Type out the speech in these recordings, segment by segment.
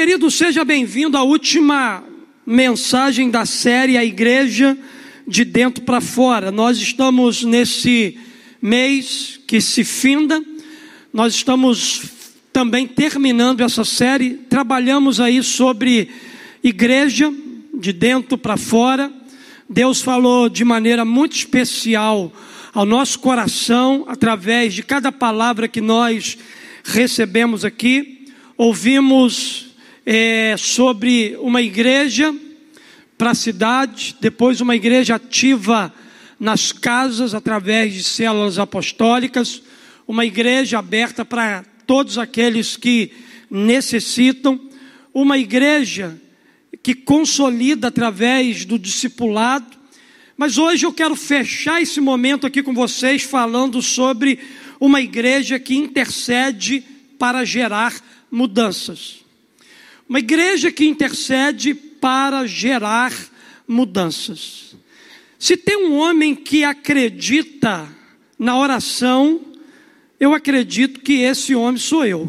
Querido, seja bem-vindo à última mensagem da série A Igreja de Dentro para Fora. Nós estamos nesse mês que se finda, nós estamos também terminando essa série, trabalhamos aí sobre igreja de dentro para fora. Deus falou de maneira muito especial ao nosso coração através de cada palavra que nós recebemos aqui. Ouvimos é, sobre uma igreja para a cidade, depois uma igreja ativa nas casas através de células apostólicas, uma igreja aberta para todos aqueles que necessitam, uma igreja que consolida através do discipulado. Mas hoje eu quero fechar esse momento aqui com vocês falando sobre uma igreja que intercede para gerar mudanças. Uma igreja que intercede para gerar mudanças. Se tem um homem que acredita na oração, eu acredito que esse homem sou eu.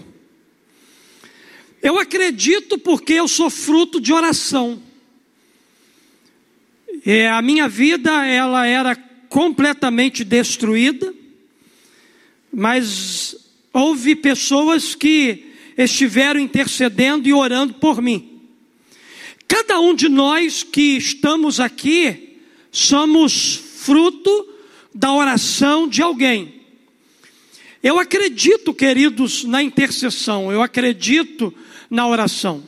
Eu acredito porque eu sou fruto de oração. É, a minha vida ela era completamente destruída, mas houve pessoas que estiveram intercedendo e orando por mim. Cada um de nós que estamos aqui somos fruto da oração de alguém. Eu acredito, queridos, na intercessão, eu acredito na oração.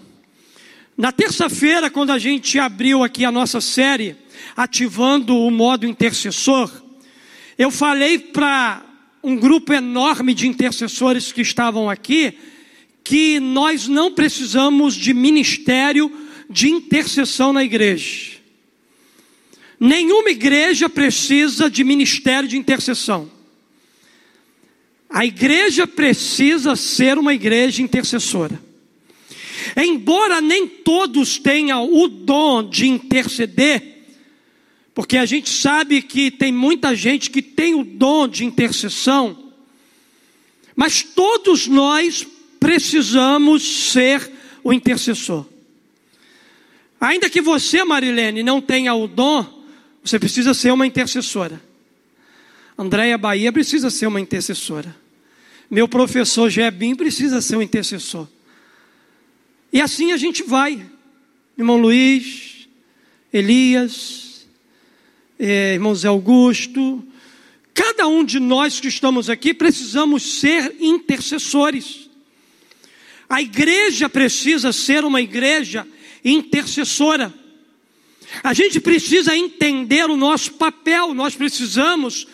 Na terça-feira, quando a gente abriu aqui a nossa série, ativando o modo intercessor, eu falei para um grupo enorme de intercessores que estavam aqui que nós não precisamos de ministério de intercessão na igreja. Nenhuma igreja precisa de ministério de intercessão. A igreja precisa ser uma igreja intercessora. Embora nem todos tenham o dom de interceder, porque a gente sabe que tem muita gente que tem o dom de intercessão, mas todos nós precisamos ser o intercessor. Ainda que você, Marilene, não tenha o dom, você precisa ser uma intercessora. Andréia Bahia precisa ser uma intercessora. Meu professor Jebim precisa ser um intercessor. E assim a gente vai. Irmão Luiz, Elias, eh, irmão Zé Augusto, cada um de nós que estamos aqui precisamos ser intercessores. A igreja precisa ser uma igreja intercessora. A gente precisa entender o nosso papel, nós precisamos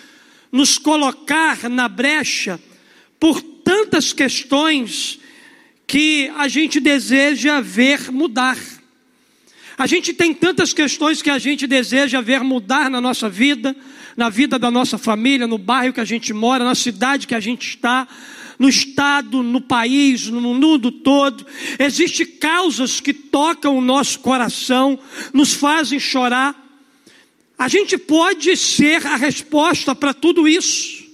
nos colocar na brecha por tantas questões que a gente deseja ver mudar. A gente tem tantas questões que a gente deseja ver mudar na nossa vida, na vida da nossa família, no bairro que a gente mora, na cidade que a gente está, no estado, no país, no mundo todo. Existem causas que tocam o nosso coração, nos fazem chorar. A gente pode ser a resposta para tudo isso.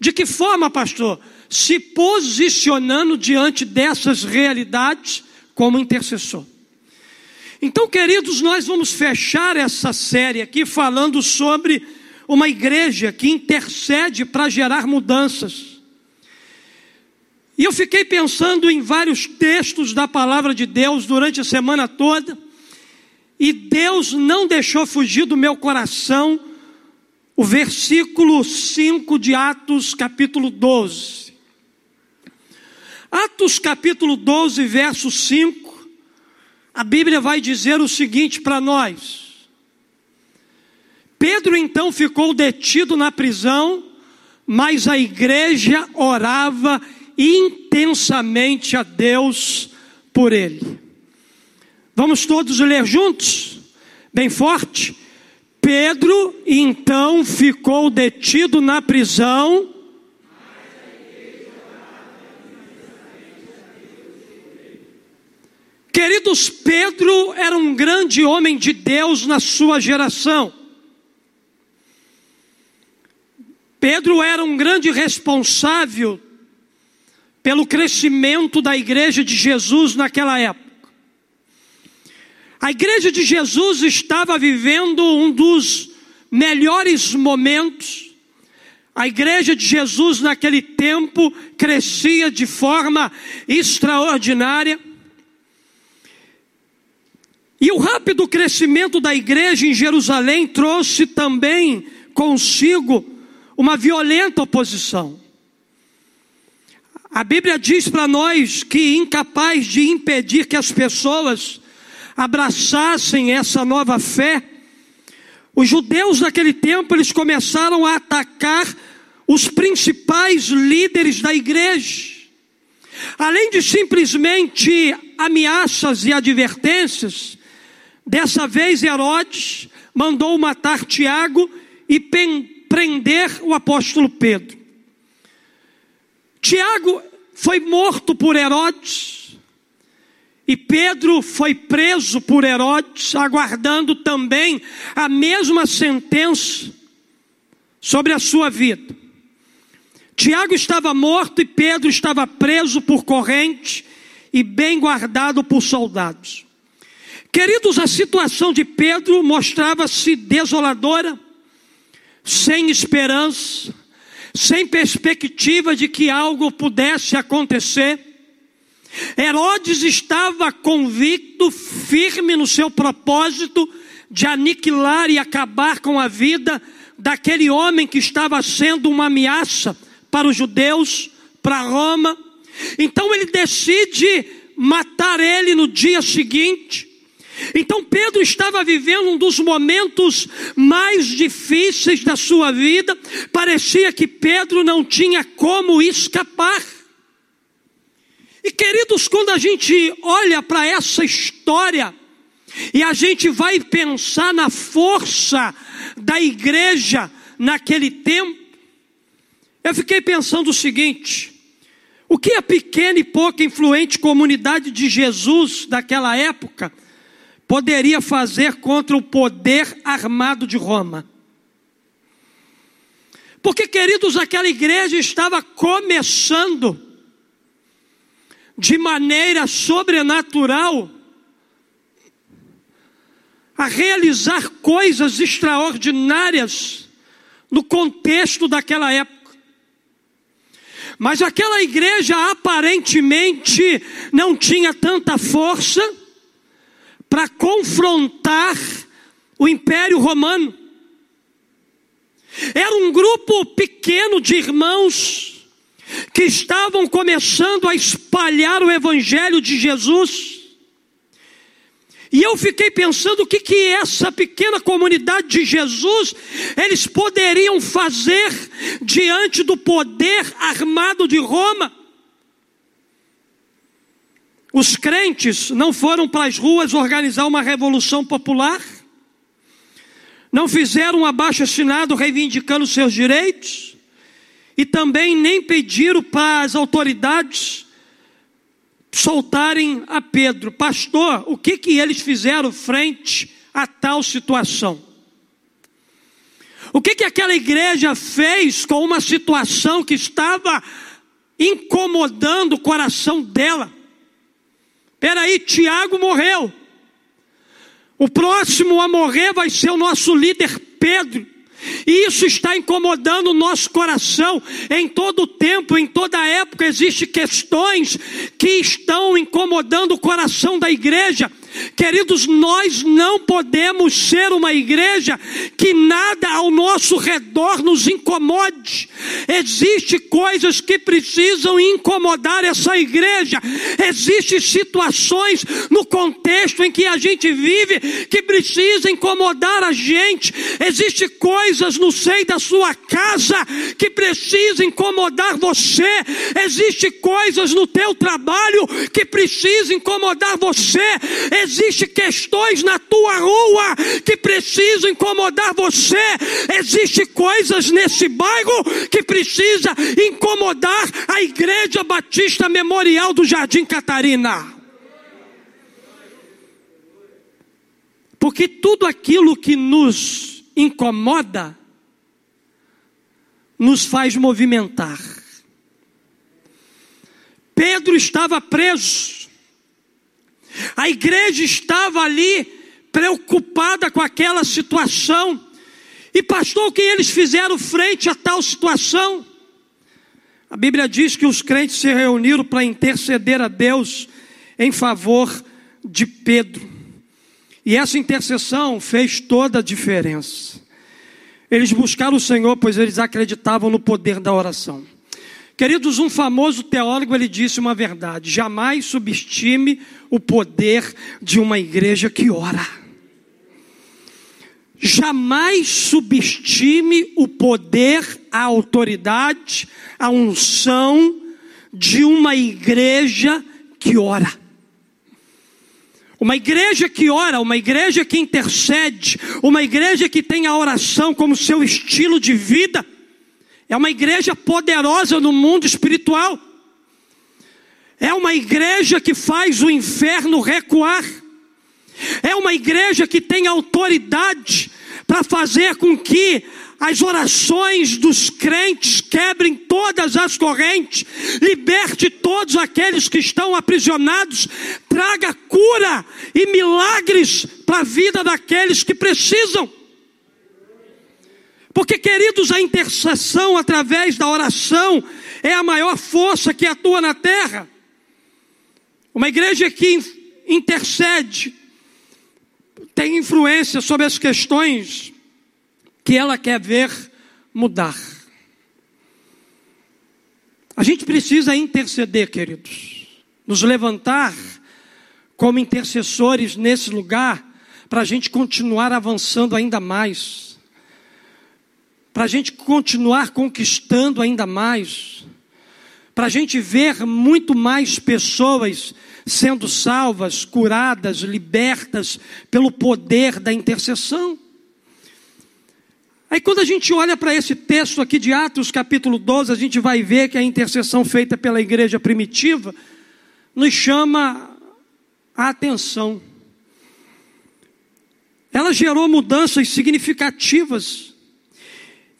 De que forma, pastor? Se posicionando diante dessas realidades como intercessor. Então, queridos, nós vamos fechar essa série aqui falando sobre uma igreja que intercede para gerar mudanças. E eu fiquei pensando em vários textos da palavra de Deus durante a semana toda, e Deus não deixou fugir do meu coração o versículo 5 de Atos, capítulo 12. Atos, capítulo 12, verso 5, a Bíblia vai dizer o seguinte para nós: Pedro então ficou detido na prisão, mas a igreja orava intensamente a Deus por ele. Vamos todos ler juntos? Bem forte? Pedro então ficou detido na prisão. Queridos, Pedro era um grande homem de Deus na sua geração. Pedro era um grande responsável pelo crescimento da igreja de Jesus naquela época. A igreja de Jesus estava vivendo um dos melhores momentos. A igreja de Jesus naquele tempo crescia de forma extraordinária. E o rápido crescimento da igreja em Jerusalém trouxe também consigo uma violenta oposição. A Bíblia diz para nós que, incapaz de impedir que as pessoas abraçassem essa nova fé, os judeus naquele tempo eles começaram a atacar os principais líderes da igreja. Além de simplesmente ameaças e advertências, dessa vez Herodes mandou matar Tiago e prender o apóstolo Pedro. Tiago foi morto por Herodes e Pedro foi preso por Herodes, aguardando também a mesma sentença sobre a sua vida. Tiago estava morto e Pedro estava preso por corrente e bem guardado por soldados. Queridos, a situação de Pedro mostrava-se desoladora, sem esperança, sem perspectiva de que algo pudesse acontecer. Herodes estava convicto, firme no seu propósito de aniquilar e acabar com a vida daquele homem que estava sendo uma ameaça para os judeus, para Roma. Então ele decide matar ele no dia seguinte. Então Pedro estava vivendo um dos momentos mais difíceis da sua vida, parecia que Pedro não tinha como escapar. E queridos, quando a gente olha para essa história, e a gente vai pensar na força da igreja naquele tempo, eu fiquei pensando o seguinte: o que a pequena e pouca influente comunidade de Jesus daquela época poderia fazer contra o poder armado de Roma. Porque, queridos, aquela igreja estava começando de maneira sobrenatural a realizar coisas extraordinárias no contexto daquela época. Mas aquela igreja aparentemente não tinha tanta força para confrontar o Império Romano. Era um grupo pequeno de irmãos que estavam começando a espalhar o Evangelho de Jesus. E eu fiquei pensando o que, que essa pequena comunidade de Jesus eles poderiam fazer diante do poder armado de Roma. Os crentes não foram para as ruas organizar uma revolução popular, não fizeram um abaixo assinado reivindicando seus direitos, e também nem pediram para as autoridades soltarem a Pedro. Pastor, o que, que eles fizeram frente a tal situação? O que, que aquela igreja fez com uma situação que estava incomodando o coração dela? Peraí, Tiago morreu. O próximo a morrer vai ser o nosso líder Pedro. E isso está incomodando o nosso coração. Em todo tempo, em toda época, existem questões que estão incomodando o coração da igreja. Queridos, nós não podemos ser uma igreja que nada ao nosso redor nos incomode. Existem coisas que precisam incomodar essa igreja. Existem situações no contexto em que a gente vive que precisam incomodar a gente. Existem coisas no seio da sua casa que precisam incomodar você. Existem coisas no teu trabalho que precisam incomodar você Existem questões na tua rua que precisam incomodar você. Existem coisas nesse bairro que precisa incomodar a Igreja Batista Memorial do Jardim Catarina. Porque tudo aquilo que nos incomoda nos faz movimentar. Pedro estava preso. A igreja estava ali preocupada com aquela situação. E pastor, o que eles fizeram frente a tal situação? A Bíblia diz que os crentes se reuniram para interceder a Deus em favor de Pedro. E essa intercessão fez toda a diferença. Eles buscaram o Senhor, pois eles acreditavam no poder da oração. Queridos, um famoso teólogo ele disse uma verdade: jamais subestime o poder de uma igreja que ora. Jamais subestime o poder, a autoridade, a unção de uma igreja que ora. Uma igreja que ora, uma igreja que intercede, uma igreja que tem a oração como seu estilo de vida, é uma igreja poderosa no mundo espiritual. É uma igreja que faz o inferno recuar. É uma igreja que tem autoridade para fazer com que as orações dos crentes quebrem todas as correntes, liberte todos aqueles que estão aprisionados, traga cura e milagres para a vida daqueles que precisam. Porque, queridos, a intercessão através da oração é a maior força que atua na terra. Uma igreja que intercede tem influência sobre as questões que ela quer ver mudar. A gente precisa interceder, queridos, nos levantar como intercessores nesse lugar, para a gente continuar avançando ainda mais, para a gente continuar conquistando ainda mais, para a gente ver muito mais pessoas sendo salvas, curadas, libertas pelo poder da intercessão. Aí quando a gente olha para esse texto aqui de Atos, capítulo 12, a gente vai ver que a intercessão feita pela igreja primitiva nos chama a atenção. Ela gerou mudanças significativas.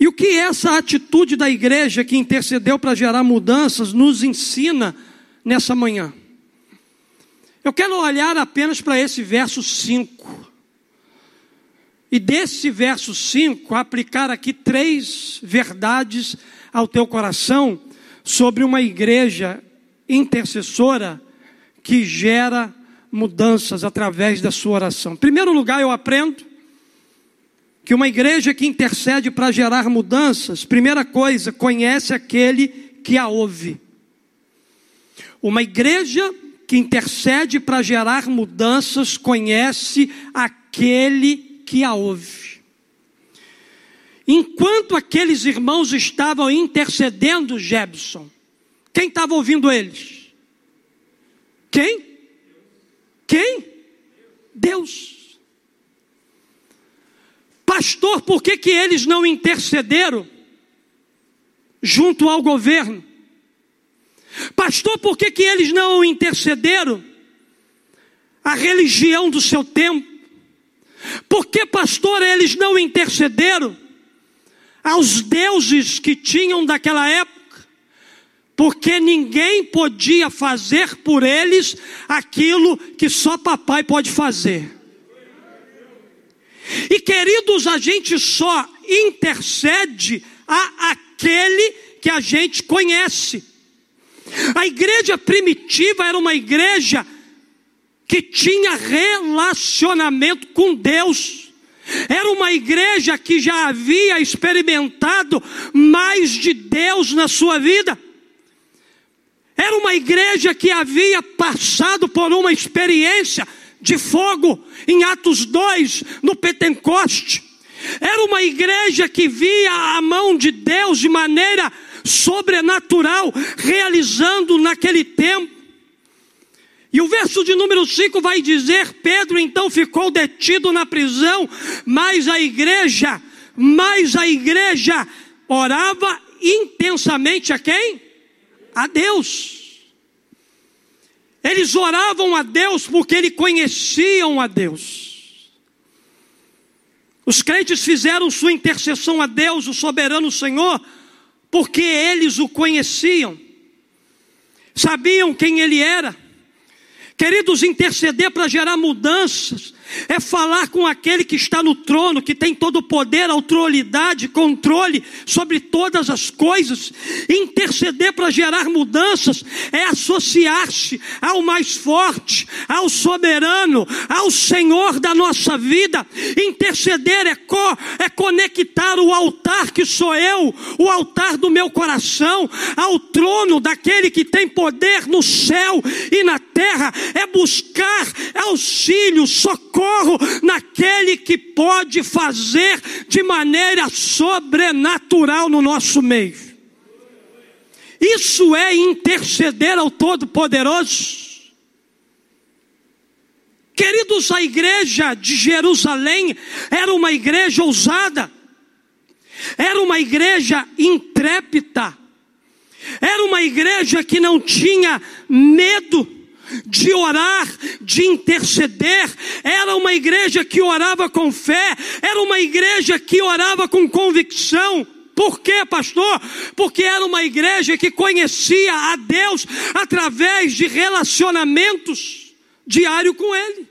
E o que essa atitude da igreja que intercedeu para gerar mudanças nos ensina nessa manhã? Eu quero olhar apenas para esse verso 5. E desse verso 5, aplicar aqui três verdades ao teu coração sobre uma igreja intercessora que gera mudanças através da sua oração. Em primeiro lugar, eu aprendo que uma igreja que intercede para gerar mudanças, primeira coisa, conhece aquele que a ouve. Uma igreja que intercede para gerar mudanças conhece aquele que a ouve. Enquanto aqueles irmãos estavam intercedendo, Jebson, quem estava ouvindo eles? Quem? Quem? Deus. Pastor, por que, que eles não intercederam junto ao governo? Pastor, por que, que eles não intercederam a religião do seu tempo? Porque, pastor, eles não intercederam aos deuses que tinham daquela época? Porque ninguém podia fazer por eles aquilo que só papai pode fazer. E queridos, a gente só intercede a aquele que a gente conhece. A igreja primitiva era uma igreja que tinha relacionamento com Deus. Era uma igreja que já havia experimentado mais de Deus na sua vida. Era uma igreja que havia passado por uma experiência de fogo em Atos 2, no Pentecoste. Era uma igreja que via a mão de Deus de maneira sobrenatural, realizando naquele tempo e o verso de número 5 vai dizer: Pedro então ficou detido na prisão, mas a igreja, mas a igreja orava intensamente a quem? A Deus. Eles oravam a Deus porque eles conheciam a Deus. Os crentes fizeram sua intercessão a Deus, o soberano Senhor, porque eles o conheciam. sabiam quem ele era. Queridos, interceder para gerar mudanças é falar com aquele que está no trono, que tem todo o poder, autoridade, controle sobre todas as coisas. Interceder para gerar mudanças é associar-se ao mais forte, ao soberano, ao Senhor da nossa vida. Interceder é, co é conectar o altar que sou eu, o altar do meu coração, ao trono daquele que tem poder no céu e na terra. É buscar auxílio, socorro socorro naquele que pode fazer de maneira sobrenatural no nosso meio. Isso é interceder ao Todo-Poderoso. Queridos, a igreja de Jerusalém era uma igreja ousada, era uma igreja intrépida, era uma igreja que não tinha medo de orar, de interceder. Era uma igreja que orava com fé, era uma igreja que orava com convicção. Por quê, pastor? Porque era uma igreja que conhecia a Deus através de relacionamentos diário com Ele.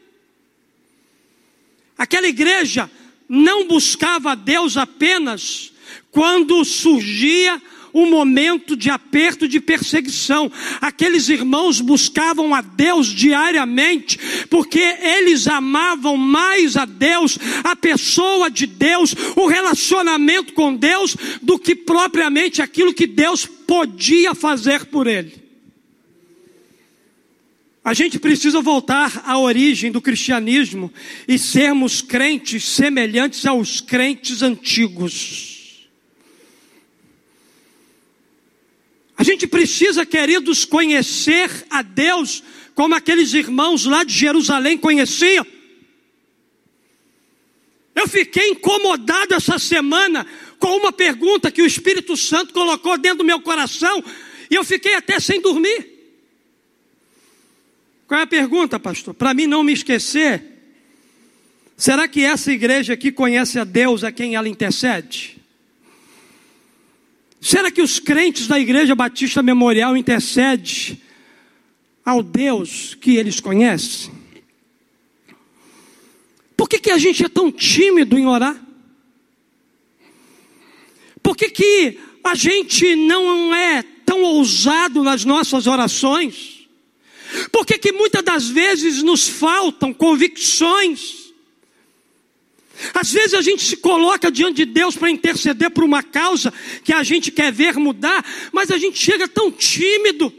Aquela igreja não buscava a Deus apenas quando surgia um momento de aperto, de perseguição. Aqueles irmãos buscavam a Deus diariamente, porque eles amavam mais a Deus, a pessoa de Deus, o relacionamento com Deus, do que propriamente aquilo que Deus podia fazer por ele. A gente precisa voltar à origem do cristianismo e sermos crentes semelhantes aos crentes antigos. A gente precisa, queridos, conhecer a Deus como aqueles irmãos lá de Jerusalém conheciam. Eu fiquei incomodado essa semana com uma pergunta que o Espírito Santo colocou dentro do meu coração e eu fiquei até sem dormir. Qual é a pergunta, pastor? Para mim não me esquecer, será que essa igreja aqui conhece a Deus a quem ela intercede? Será que os crentes da Igreja Batista Memorial intercedem ao Deus que eles conhecem? Por que, que a gente é tão tímido em orar? Por que, que a gente não é tão ousado nas nossas orações? Por que, que muitas das vezes nos faltam convicções? Às vezes a gente se coloca diante de Deus para interceder por uma causa que a gente quer ver mudar, mas a gente chega tão tímido.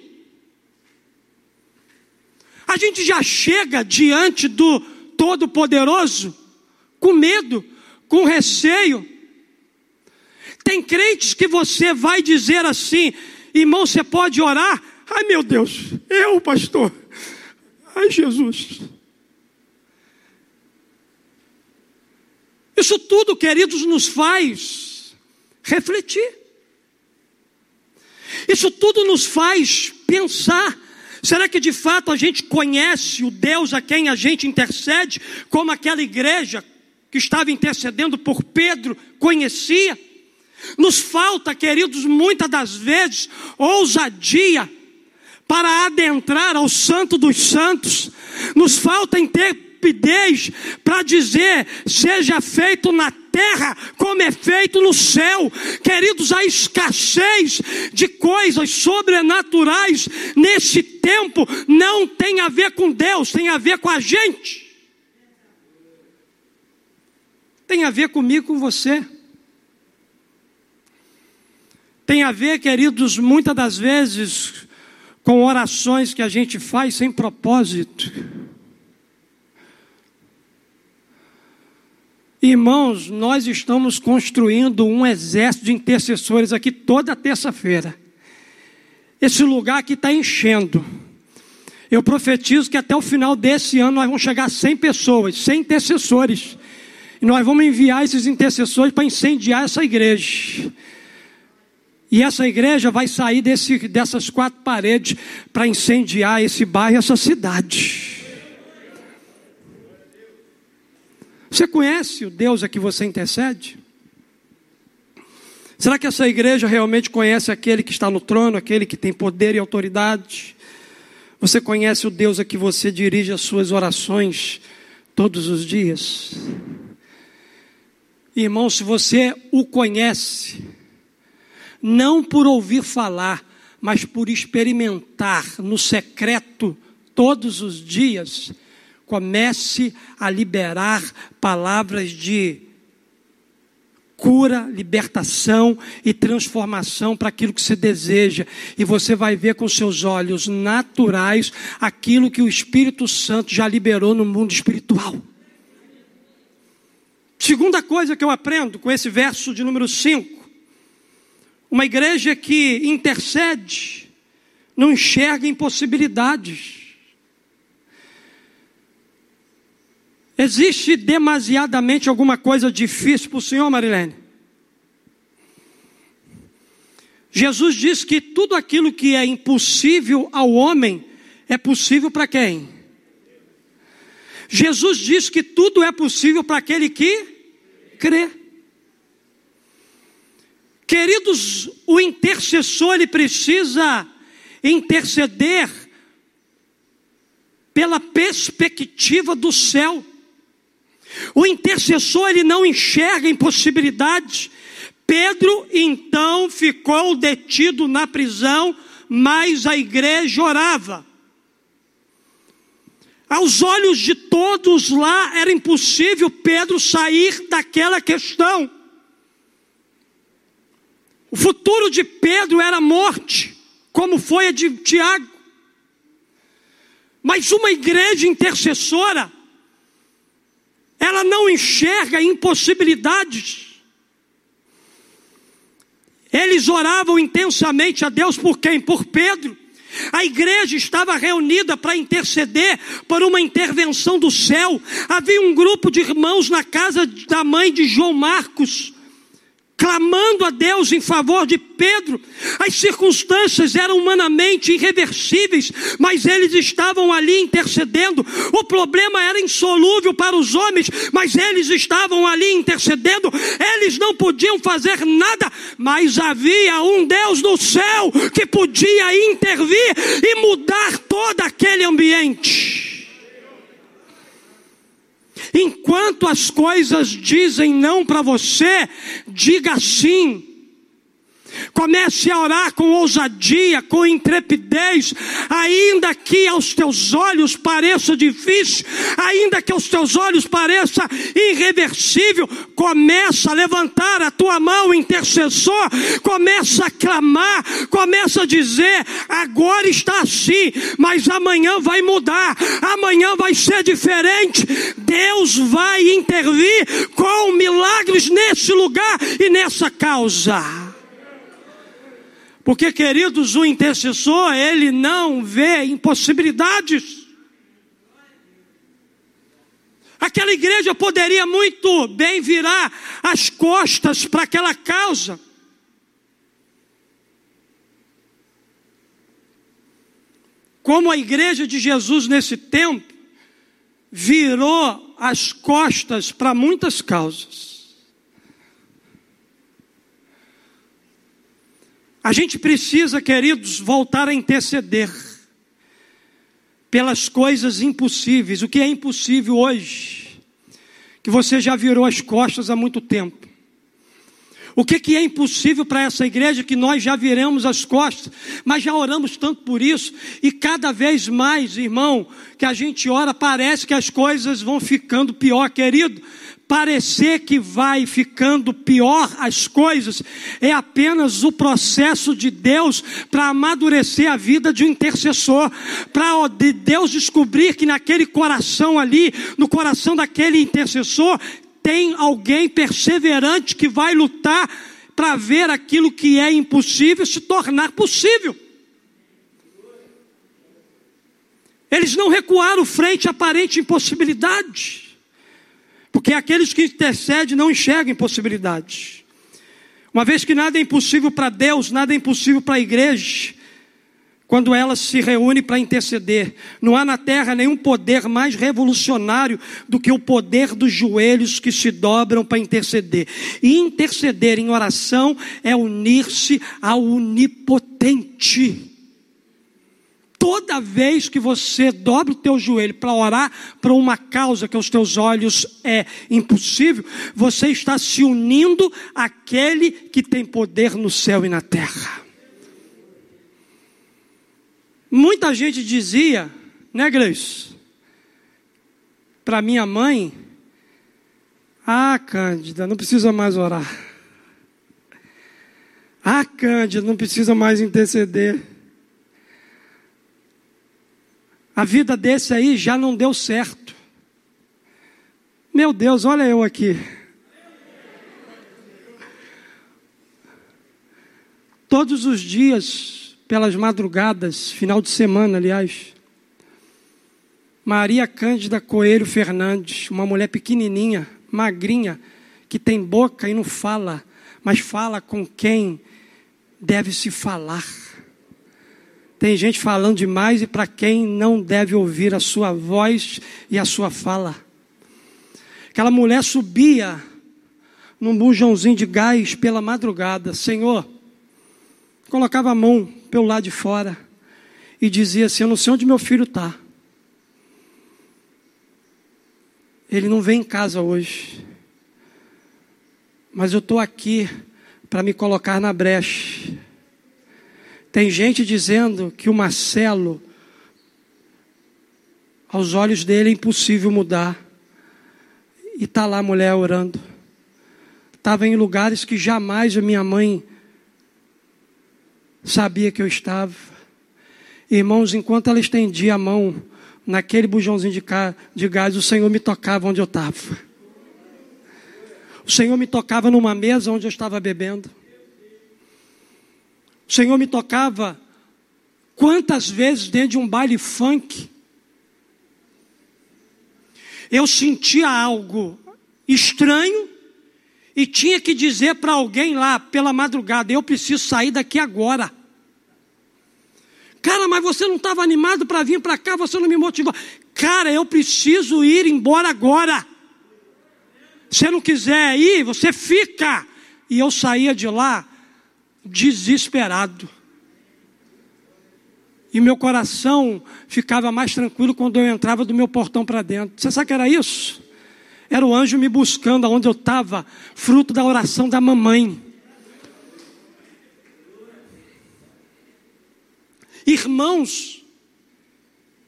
A gente já chega diante do Todo-Poderoso com medo, com receio. Tem crentes que você vai dizer assim, irmão, você pode orar? Ai meu Deus, eu, pastor. Ai Jesus. Isso tudo, queridos, nos faz refletir. Isso tudo nos faz pensar. Será que de fato a gente conhece o Deus a quem a gente intercede, como aquela igreja que estava intercedendo por Pedro conhecia? Nos falta, queridos, muitas das vezes, ousadia para adentrar ao Santo dos Santos. Nos falta ter rapidez para dizer: seja feito na terra como é feito no céu. Queridos, a escassez de coisas sobrenaturais nesse tempo não tem a ver com Deus, tem a ver com a gente. Tem a ver comigo, com você. Tem a ver, queridos, muitas das vezes com orações que a gente faz sem propósito. Irmãos, nós estamos construindo um exército de intercessores aqui toda terça-feira. Esse lugar aqui está enchendo. Eu profetizo que até o final desse ano nós vamos chegar a 100 pessoas, 100 intercessores. E nós vamos enviar esses intercessores para incendiar essa igreja. E essa igreja vai sair desse, dessas quatro paredes para incendiar esse bairro essa cidade. Você conhece o Deus a que você intercede? Será que essa igreja realmente conhece aquele que está no trono, aquele que tem poder e autoridade? Você conhece o Deus a que você dirige as suas orações todos os dias? Irmão, se você o conhece, não por ouvir falar, mas por experimentar no secreto todos os dias, comece a liberar palavras de cura, libertação e transformação para aquilo que você deseja. E você vai ver com seus olhos naturais aquilo que o Espírito Santo já liberou no mundo espiritual. Segunda coisa que eu aprendo com esse verso de número 5. Uma igreja que intercede, não enxerga impossibilidades. Existe demasiadamente alguma coisa difícil para o Senhor, Marilene? Jesus diz que tudo aquilo que é impossível ao homem é possível para quem? Jesus diz que tudo é possível para aquele que crê. Queridos, o intercessor ele precisa interceder pela perspectiva do céu. O intercessor ele não enxerga impossibilidades. Pedro então ficou detido na prisão, mas a igreja orava. Aos olhos de todos lá era impossível Pedro sair daquela questão. O futuro de Pedro era morte, como foi a de Tiago. Mas uma igreja intercessora ela não enxerga impossibilidades. Eles oravam intensamente a Deus por quem? Por Pedro. A igreja estava reunida para interceder por uma intervenção do céu. Havia um grupo de irmãos na casa da mãe de João Marcos clamando a Deus em favor de Pedro. As circunstâncias eram humanamente irreversíveis, mas eles estavam ali intercedendo. O problema era insolúvel para os homens, mas eles estavam ali intercedendo. Eles não podiam fazer nada, mas havia um Deus no céu que podia intervir e mudar todo aquele ambiente. Enquanto as coisas dizem não para você, diga sim. Comece a orar com ousadia, com intrepidez, ainda que aos teus olhos pareça difícil, ainda que aos teus olhos pareça irreversível, começa a levantar a tua mão intercessor, começa a clamar, começa a dizer: agora está assim, mas amanhã vai mudar, amanhã vai ser diferente. Deus vai intervir com milagres nesse lugar e nessa causa. Porque, queridos, o intercessor, ele não vê impossibilidades. Aquela igreja poderia muito bem virar as costas para aquela causa. Como a igreja de Jesus nesse tempo virou as costas para muitas causas. A gente precisa, queridos, voltar a interceder pelas coisas impossíveis. O que é impossível hoje? Que você já virou as costas há muito tempo. O que, que é impossível para essa igreja que nós já viramos as costas, mas já oramos tanto por isso, e cada vez mais, irmão, que a gente ora, parece que as coisas vão ficando pior, querido parecer que vai ficando pior as coisas, é apenas o processo de Deus para amadurecer a vida de um intercessor, para Deus descobrir que naquele coração ali, no coração daquele intercessor, tem alguém perseverante que vai lutar para ver aquilo que é impossível se tornar possível. Eles não recuaram frente à aparente impossibilidade. Porque aqueles que intercedem não enxergam impossibilidades. Uma vez que nada é impossível para Deus, nada é impossível para a igreja. quando ela se reúne para interceder. Não há na terra nenhum poder mais revolucionário do que o poder dos joelhos que se dobram para interceder. E interceder em oração é unir-se ao onipotente. Toda vez que você dobra o teu joelho para orar para uma causa que aos teus olhos é impossível, você está se unindo àquele que tem poder no céu e na terra. Muita gente dizia, né, Grace? Para minha mãe, ah, Cândida, não precisa mais orar. Ah, Cândida, não precisa mais interceder. A vida desse aí já não deu certo. Meu Deus, olha eu aqui. Todos os dias pelas madrugadas, final de semana, aliás. Maria Cândida Coelho Fernandes, uma mulher pequenininha, magrinha, que tem boca e não fala, mas fala com quem deve se falar. Tem gente falando demais e para quem não deve ouvir a sua voz e a sua fala. Aquela mulher subia num bujãozinho de gás pela madrugada, Senhor, colocava a mão pelo lado de fora e dizia assim: Eu não sei onde meu filho está. Ele não vem em casa hoje, mas eu estou aqui para me colocar na brecha. Tem gente dizendo que o Marcelo, aos olhos dele, é impossível mudar. E está lá a mulher orando. Estava em lugares que jamais a minha mãe sabia que eu estava. Irmãos, enquanto ela estendia a mão naquele bujãozinho de, de gás, o Senhor me tocava onde eu estava. O Senhor me tocava numa mesa onde eu estava bebendo. O Senhor me tocava quantas vezes dentro de um baile funk. Eu sentia algo estranho e tinha que dizer para alguém lá pela madrugada: eu preciso sair daqui agora. Cara, mas você não estava animado para vir para cá, você não me motivou. Cara, eu preciso ir embora agora. Se não quiser ir, você fica. E eu saía de lá desesperado. E meu coração ficava mais tranquilo quando eu entrava do meu portão para dentro. Você sabe que era isso? Era o anjo me buscando aonde eu estava, fruto da oração da mamãe. Irmãos,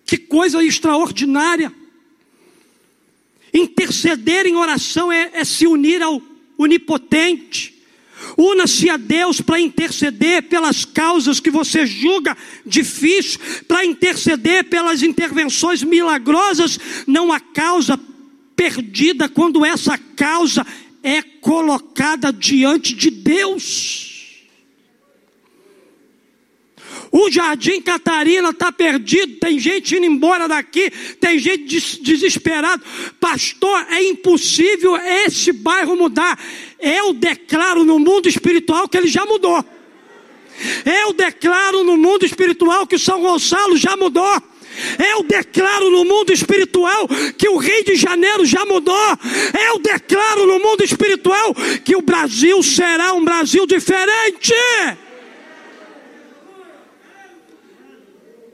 que coisa extraordinária. Interceder em oração é, é se unir ao onipotente. Una-se a Deus para interceder pelas causas que você julga difícil, para interceder pelas intervenções milagrosas, não a causa perdida quando essa causa é colocada diante de Deus. O Jardim Catarina está perdido, tem gente indo embora daqui, tem gente des desesperado. Pastor, é impossível esse bairro mudar. Eu declaro no mundo espiritual que ele já mudou. Eu declaro no mundo espiritual que São Gonçalo já mudou. Eu declaro no mundo espiritual que o Rio de Janeiro já mudou. Eu declaro no mundo espiritual que o Brasil será um Brasil diferente.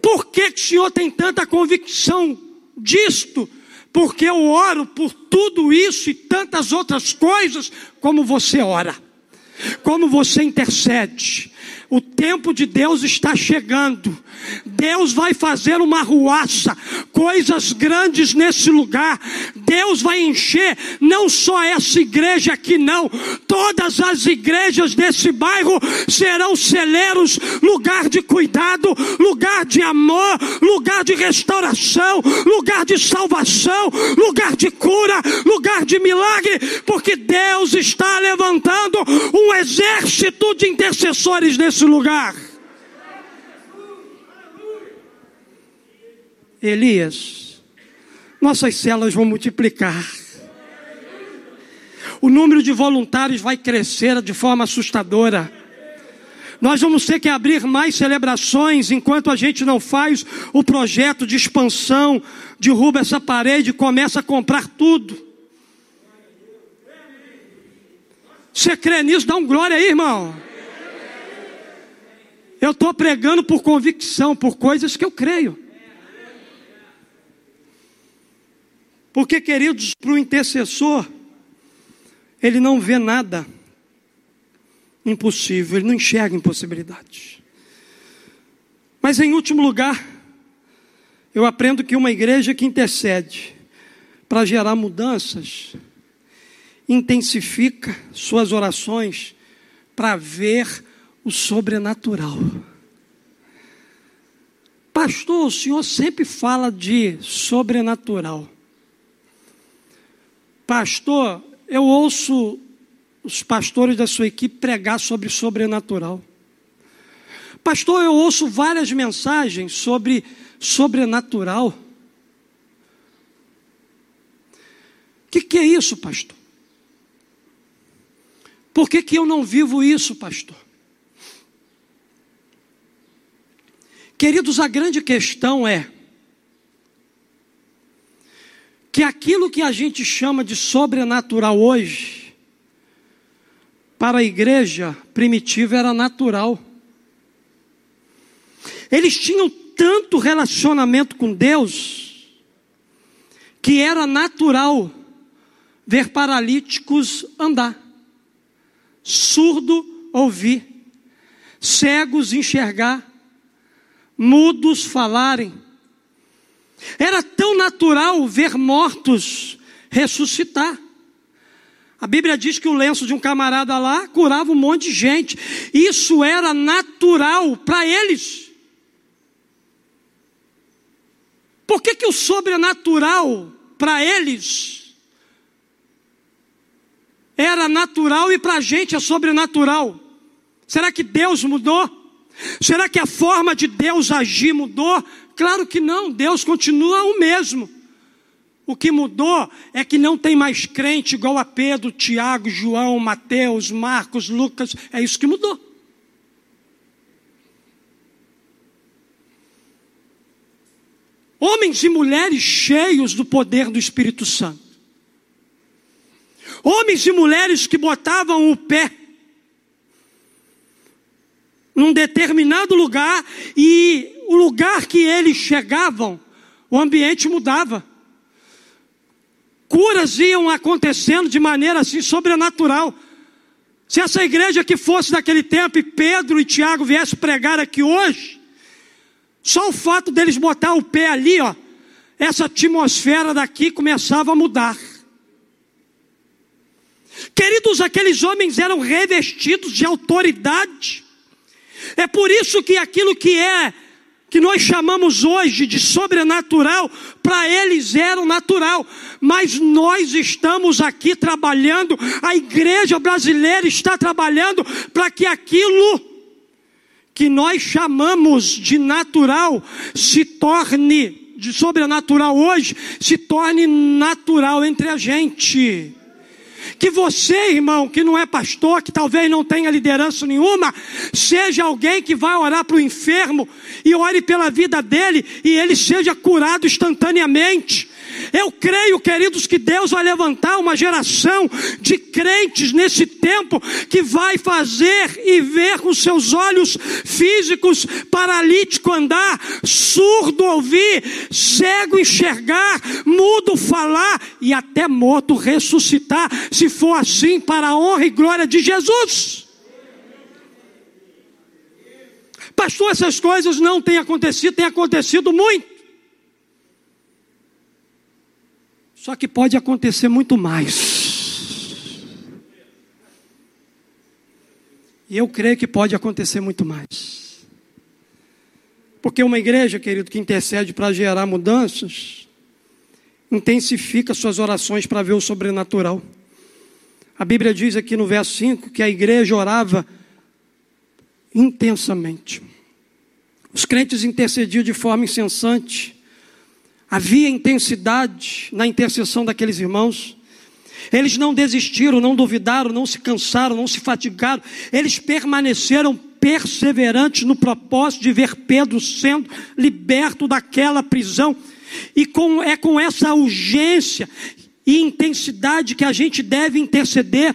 Por que, que o Senhor tem tanta convicção disto? Porque eu oro por tudo isso e tantas outras coisas como você ora, como você intercede. O tempo de Deus está chegando. Deus vai fazer uma ruaça, coisas grandes nesse lugar. Deus vai encher não só essa igreja aqui, não. Todas as igrejas desse bairro serão celeiros, lugar de cuidado, lugar de amor, lugar de restauração, lugar de salvação, lugar de cura, lugar de milagre, porque Deus está levantando um exército de intercessores nesse lugar. Elias, nossas celas vão multiplicar. O número de voluntários vai crescer de forma assustadora. Nós vamos ter que abrir mais celebrações enquanto a gente não faz o projeto de expansão, derruba essa parede, começa a comprar tudo. Você crê nisso? Dá um glória aí, irmão. Eu estou pregando por convicção, por coisas que eu creio. Porque, queridos, para o intercessor, ele não vê nada impossível, ele não enxerga impossibilidades. Mas, em último lugar, eu aprendo que uma igreja que intercede para gerar mudanças, intensifica suas orações para ver o sobrenatural. Pastor, o senhor sempre fala de sobrenatural. Pastor, eu ouço os pastores da sua equipe pregar sobre sobrenatural. Pastor, eu ouço várias mensagens sobre sobrenatural. O que, que é isso, pastor? Por que, que eu não vivo isso, pastor? Queridos, a grande questão é que aquilo que a gente chama de sobrenatural hoje, para a igreja primitiva era natural. Eles tinham tanto relacionamento com Deus, que era natural ver paralíticos andar surdo ouvir, cegos enxergar, mudos falarem. Era tão natural ver mortos ressuscitar. A Bíblia diz que o lenço de um camarada lá curava um monte de gente. Isso era natural para eles. Por que, que o sobrenatural para eles era natural e para a gente é sobrenatural. Será que Deus mudou? Será que a forma de Deus agir mudou? Claro que não, Deus continua o mesmo. O que mudou é que não tem mais crente igual a Pedro, Tiago, João, Mateus, Marcos, Lucas. É isso que mudou. Homens e mulheres cheios do poder do Espírito Santo. Homens e mulheres que botavam o pé num determinado lugar e o lugar que eles chegavam, o ambiente mudava. Curas iam acontecendo de maneira assim sobrenatural. Se essa igreja que fosse daquele tempo e Pedro e Tiago viessem pregar aqui hoje, só o fato deles botar o pé ali, ó, essa atmosfera daqui começava a mudar. Queridos, aqueles homens eram revestidos de autoridade. É por isso que aquilo que é, que nós chamamos hoje de sobrenatural, para eles era natural. Mas nós estamos aqui trabalhando, a igreja brasileira está trabalhando para que aquilo que nós chamamos de natural se torne, de sobrenatural hoje, se torne natural entre a gente. Que você, irmão, que não é pastor, que talvez não tenha liderança nenhuma, seja alguém que vai orar para o enfermo e ore pela vida dele e ele seja curado instantaneamente. Eu creio, queridos, que Deus vai levantar uma geração de crentes nesse tempo que vai fazer e ver com seus olhos físicos, paralítico andar, surdo ouvir, cego enxergar, mudo falar e até morto ressuscitar, se for assim, para a honra e glória de Jesus. Pastor, essas coisas não têm acontecido, têm acontecido muito. Só que pode acontecer muito mais. E eu creio que pode acontecer muito mais. Porque uma igreja, querido, que intercede para gerar mudanças, intensifica suas orações para ver o sobrenatural. A Bíblia diz aqui no verso 5 que a igreja orava intensamente. Os crentes intercediam de forma incessante Havia intensidade na intercessão daqueles irmãos. Eles não desistiram, não duvidaram, não se cansaram, não se fatigaram. Eles permaneceram perseverantes no propósito de ver Pedro sendo liberto daquela prisão. E com, é com essa urgência e intensidade que a gente deve interceder,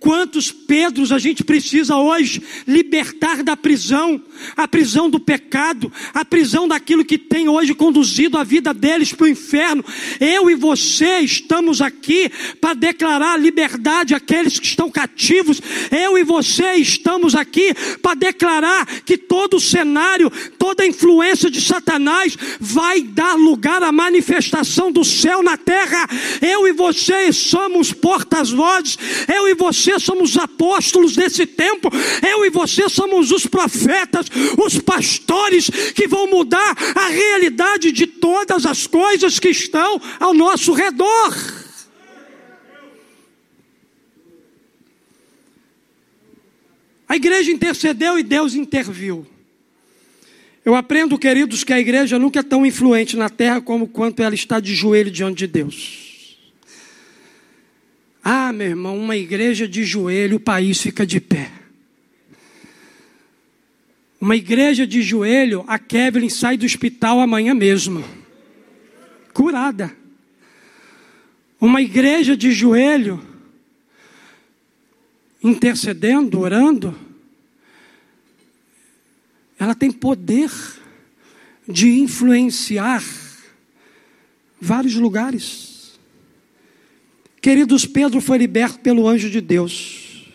Quantos Pedros a gente precisa hoje libertar da prisão, a prisão do pecado, a prisão daquilo que tem hoje conduzido a vida deles para o inferno. Eu e você estamos aqui para declarar liberdade àqueles que estão cativos. Eu e você estamos aqui para declarar que todo o cenário, toda a influência de Satanás vai dar lugar à manifestação do céu na terra. Eu e você somos portas-vozes. Eu e você você somos apóstolos desse tempo, eu e você somos os profetas, os pastores que vão mudar a realidade de todas as coisas que estão ao nosso redor. A igreja intercedeu e Deus interviu. Eu aprendo, queridos, que a igreja nunca é tão influente na terra como quanto ela está de joelho diante de Deus. Ah, meu irmão, uma igreja de joelho, o país fica de pé. Uma igreja de joelho, a Kevin sai do hospital amanhã mesmo. Curada. Uma igreja de joelho, intercedendo, orando, ela tem poder de influenciar vários lugares. Queridos, Pedro foi liberto pelo anjo de Deus,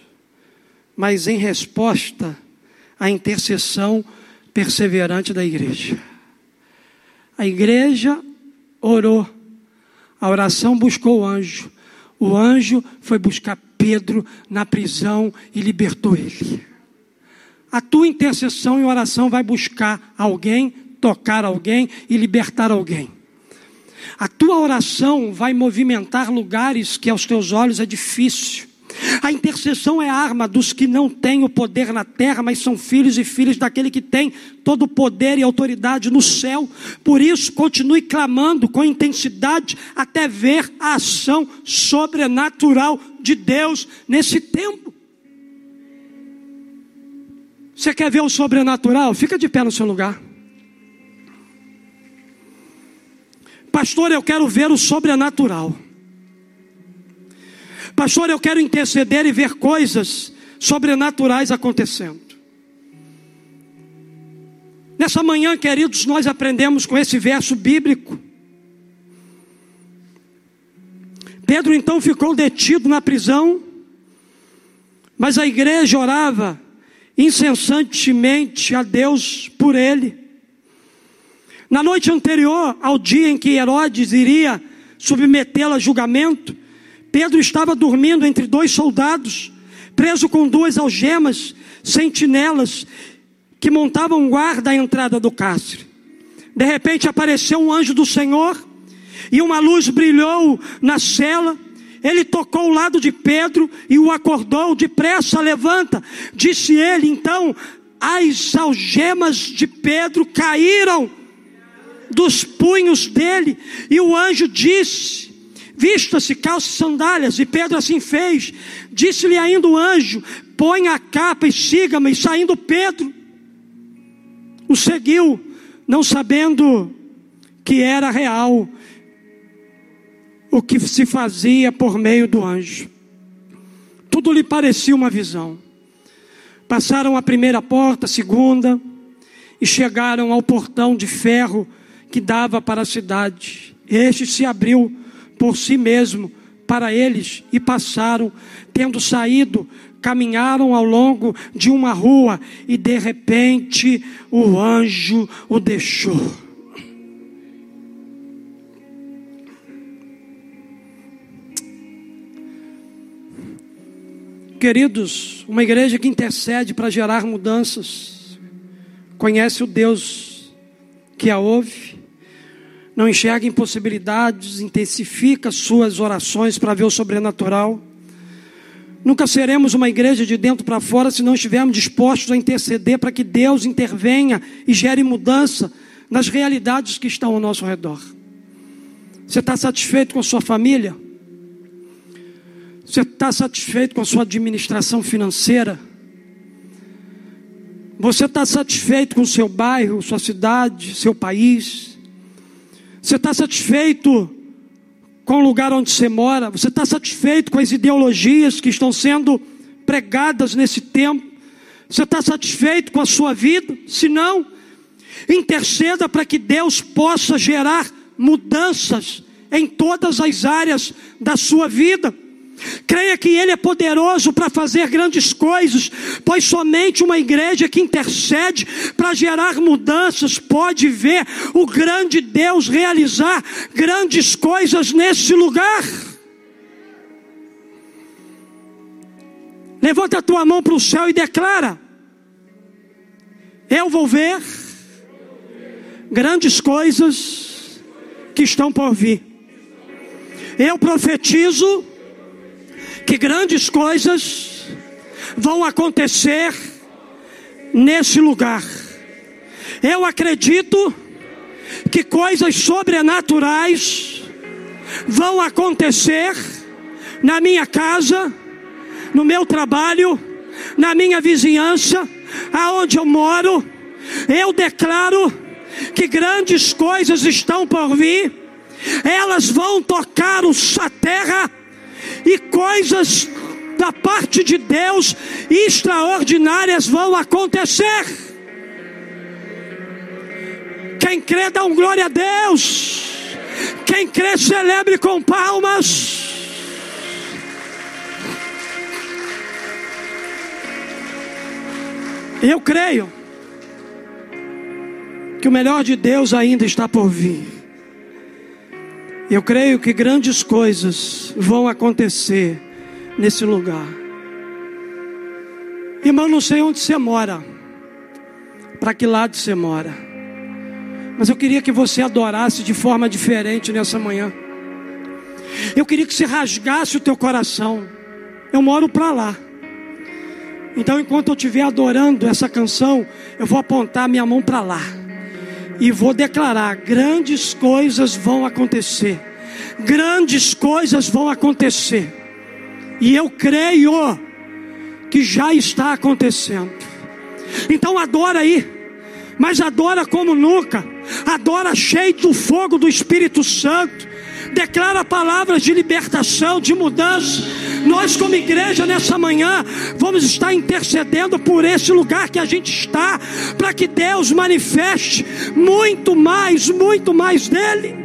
mas em resposta à intercessão perseverante da igreja. A igreja orou, a oração buscou o anjo, o anjo foi buscar Pedro na prisão e libertou ele. A tua intercessão e oração vai buscar alguém, tocar alguém e libertar alguém. A tua oração vai movimentar lugares que aos teus olhos é difícil. A intercessão é arma dos que não têm o poder na terra, mas são filhos e filhas daquele que tem todo o poder e autoridade no céu. Por isso, continue clamando com intensidade até ver a ação sobrenatural de Deus nesse tempo. Você quer ver o sobrenatural? Fica de pé no seu lugar. Pastor, eu quero ver o sobrenatural. Pastor, eu quero interceder e ver coisas sobrenaturais acontecendo. Nessa manhã, queridos, nós aprendemos com esse verso bíblico. Pedro então ficou detido na prisão, mas a igreja orava incessantemente a Deus por ele. Na noite anterior ao dia em que Herodes iria submetê-lo a julgamento, Pedro estava dormindo entre dois soldados, preso com duas algemas, sentinelas, que montavam guarda à entrada do cárcere. De repente apareceu um anjo do Senhor, e uma luz brilhou na cela. Ele tocou o lado de Pedro e o acordou, depressa, levanta. Disse ele, então, as algemas de Pedro caíram dos punhos dele, e o anjo disse: Vista-se, calça sandálias, e Pedro assim fez. Disse-lhe ainda o anjo: Põe a capa e siga-me. E saindo Pedro, o seguiu, não sabendo que era real o que se fazia por meio do anjo. Tudo lhe parecia uma visão. Passaram a primeira porta, a segunda, e chegaram ao portão de ferro que dava para a cidade. Este se abriu por si mesmo para eles e passaram, tendo saído, caminharam ao longo de uma rua e de repente o anjo o deixou. Queridos, uma igreja que intercede para gerar mudanças, conhece o Deus que a ouve, não enxerga impossibilidades, intensifica suas orações para ver o sobrenatural. Nunca seremos uma igreja de dentro para fora se não estivermos dispostos a interceder para que Deus intervenha e gere mudança nas realidades que estão ao nosso redor. Você está satisfeito com a sua família? Você está satisfeito com a sua administração financeira? Você está satisfeito com o seu bairro, sua cidade, seu país? Você está satisfeito com o lugar onde você mora? Você está satisfeito com as ideologias que estão sendo pregadas nesse tempo? Você está satisfeito com a sua vida? Se não, interceda para que Deus possa gerar mudanças em todas as áreas da sua vida. Creia que Ele é poderoso para fazer grandes coisas, pois somente uma igreja que intercede para gerar mudanças pode ver o grande Deus realizar grandes coisas nesse lugar. Levanta a tua mão para o céu e declara: Eu vou ver grandes coisas que estão por vir. Eu profetizo que grandes coisas vão acontecer nesse lugar. Eu acredito que coisas sobrenaturais vão acontecer na minha casa, no meu trabalho, na minha vizinhança, aonde eu moro. Eu declaro que grandes coisas estão por vir, elas vão tocar a terra e coisas da parte de Deus extraordinárias vão acontecer. Quem crê, dá um glória a Deus. Quem crê, celebre com palmas. Eu creio que o melhor de Deus ainda está por vir. Eu creio que grandes coisas vão acontecer nesse lugar. Irmão, não sei onde você mora, para que lado você mora, mas eu queria que você adorasse de forma diferente nessa manhã. Eu queria que você rasgasse o teu coração. Eu moro para lá. Então, enquanto eu estiver adorando essa canção, eu vou apontar minha mão para lá e vou declarar: grandes coisas vão acontecer. Grandes coisas vão acontecer. E eu creio que já está acontecendo. Então adora aí, mas adora como nunca. Adora cheio do fogo do Espírito Santo. Declara palavras de libertação, de mudança nós, como igreja, nessa manhã, vamos estar intercedendo por esse lugar que a gente está, para que Deus manifeste muito mais, muito mais dele.